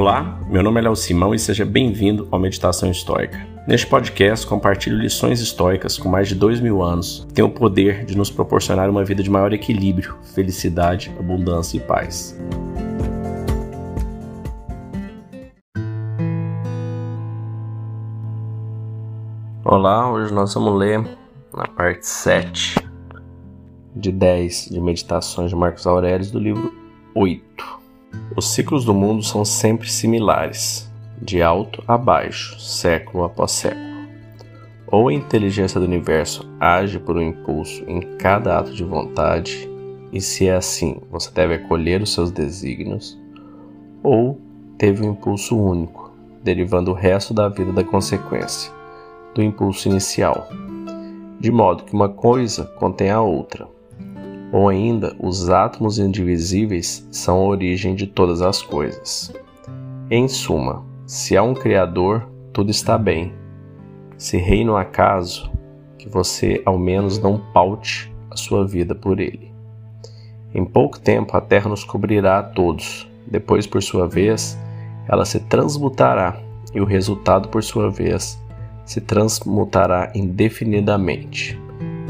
Olá, meu nome é Léo Simão e seja bem-vindo ao Meditação Histórica. Neste podcast, compartilho lições históricas com mais de dois mil anos que têm o poder de nos proporcionar uma vida de maior equilíbrio, felicidade, abundância e paz. Olá, hoje nós vamos ler na parte 7 de 10 de Meditações de Marcos Aurélio do livro 8. Os ciclos do mundo são sempre similares, de alto a baixo, século após século. Ou a inteligência do universo age por um impulso em cada ato de vontade, e se é assim, você deve acolher os seus desígnios, ou teve um impulso único, derivando o resto da vida da consequência, do impulso inicial, de modo que uma coisa contém a outra ou ainda, os átomos indivisíveis são a origem de todas as coisas. Em suma, se há um Criador, tudo está bem. Se reina o acaso, que você ao menos não paute a sua vida por ele. Em pouco tempo a terra nos cobrirá a todos, depois, por sua vez, ela se transmutará e o resultado, por sua vez, se transmutará indefinidamente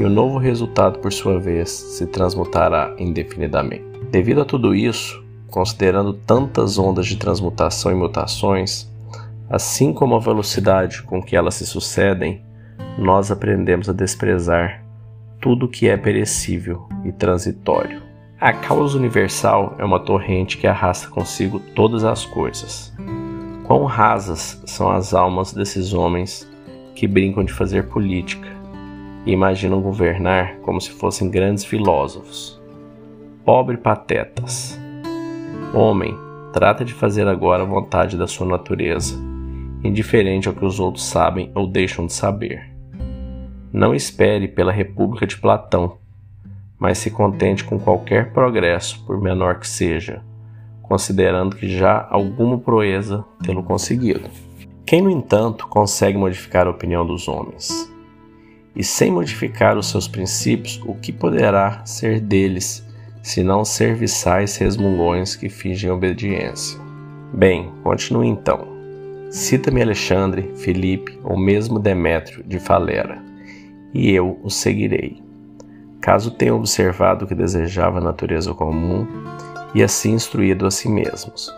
e o novo resultado, por sua vez, se transmutará indefinidamente. Devido a tudo isso, considerando tantas ondas de transmutação e mutações, assim como a velocidade com que elas se sucedem, nós aprendemos a desprezar tudo que é perecível e transitório. A causa universal é uma torrente que arrasta consigo todas as coisas. Quão rasas são as almas desses homens que brincam de fazer política, e imaginam governar como se fossem grandes filósofos. Pobre patetas. Homem, trata de fazer agora a vontade da sua natureza, indiferente ao que os outros sabem ou deixam de saber. Não espere pela República de Platão, mas se contente com qualquer progresso, por menor que seja, considerando que já alguma proeza tê-lo conseguido. Quem, no entanto, consegue modificar a opinião dos homens? E sem modificar os seus princípios, o que poderá ser deles, senão serviçais resmungões que fingem obediência? Bem, continue então. Cita-me Alexandre, Felipe ou mesmo Demétrio de Falera, e eu o seguirei. Caso tenham observado que desejava a natureza comum e assim instruído a si mesmos.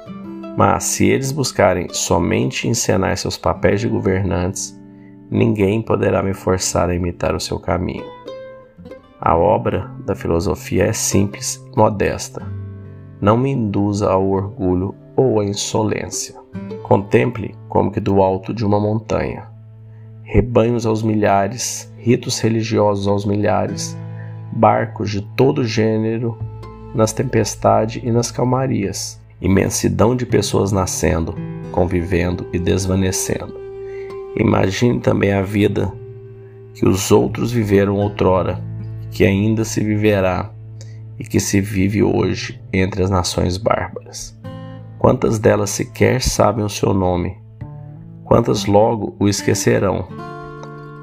Mas se eles buscarem somente encenar seus papéis de governantes, ninguém poderá me forçar a imitar o seu caminho. A obra da filosofia é simples e modesta. Não me induza ao orgulho ou à insolência. Contemple como que do alto de uma montanha. Rebanhos aos milhares, ritos religiosos aos milhares, barcos de todo gênero nas tempestades e nas calmarias, imensidão de pessoas nascendo, convivendo e desvanecendo Imagine também a vida que os outros viveram outrora, que ainda se viverá e que se vive hoje entre as nações bárbaras. Quantas delas sequer sabem o seu nome? Quantas logo o esquecerão?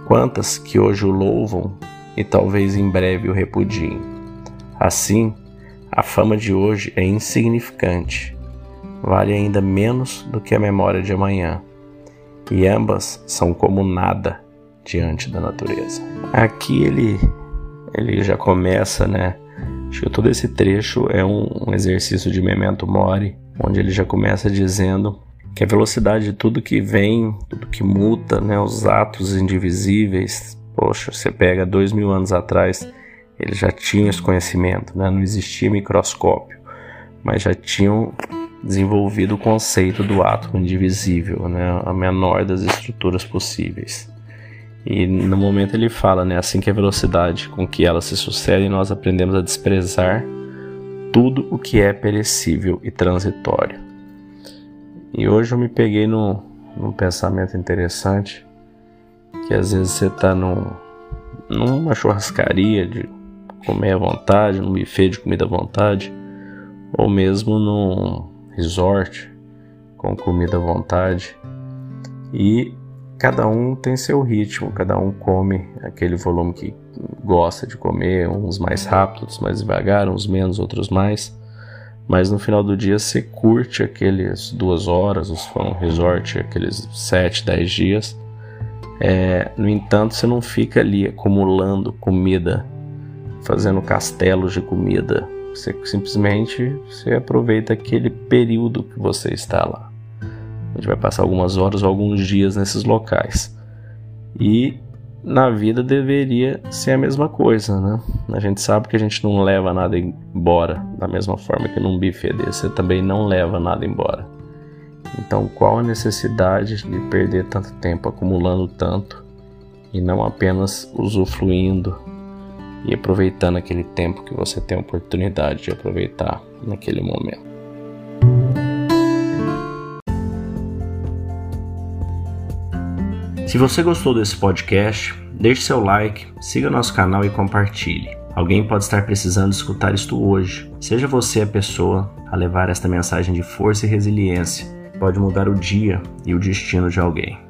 Quantas que hoje o louvam e talvez em breve o repudiem? Assim, a fama de hoje é insignificante, vale ainda menos do que a memória de amanhã e ambas são como nada diante da natureza. Aqui ele ele já começa, né? Acho que todo esse trecho é um, um exercício de memento mori, onde ele já começa dizendo que a velocidade de tudo que vem, tudo que muta, né, os atos indivisíveis, poxa, você pega dois mil anos atrás, eles já tinham esse conhecimento, né, não existia microscópio, mas já tinham desenvolvido o conceito do átomo indivisível, né, a menor das estruturas possíveis. E no momento ele fala, né, assim que a velocidade com que elas se sucedem, nós aprendemos a desprezar tudo o que é perecível e transitório. E hoje eu me peguei no, num pensamento interessante, que às vezes você está num, numa churrascaria de comer à vontade, num buffet de comida à vontade, ou mesmo num, resort com comida à vontade e cada um tem seu ritmo, cada um come aquele volume que gosta de comer, uns mais rápidos, mais devagar, uns menos, outros mais. mas no final do dia você curte aqueles duas horas, os um resort, aqueles sete, dez dias. É, no entanto, você não fica ali acumulando comida, fazendo castelos de comida. Você simplesmente você aproveita aquele período que você está lá. A gente vai passar algumas horas ou alguns dias nesses locais. E na vida deveria ser a mesma coisa, né? A gente sabe que a gente não leva nada embora, da mesma forma que num buffet desse você também não leva nada embora. Então, qual a necessidade de perder tanto tempo acumulando tanto e não apenas usufruindo e aproveitando aquele tempo que você tem a oportunidade de aproveitar naquele momento? Se você gostou desse podcast, deixe seu like, siga nosso canal e compartilhe. Alguém pode estar precisando escutar isto hoje. Seja você a pessoa a levar esta mensagem de força e resiliência. Pode mudar o dia e o destino de alguém.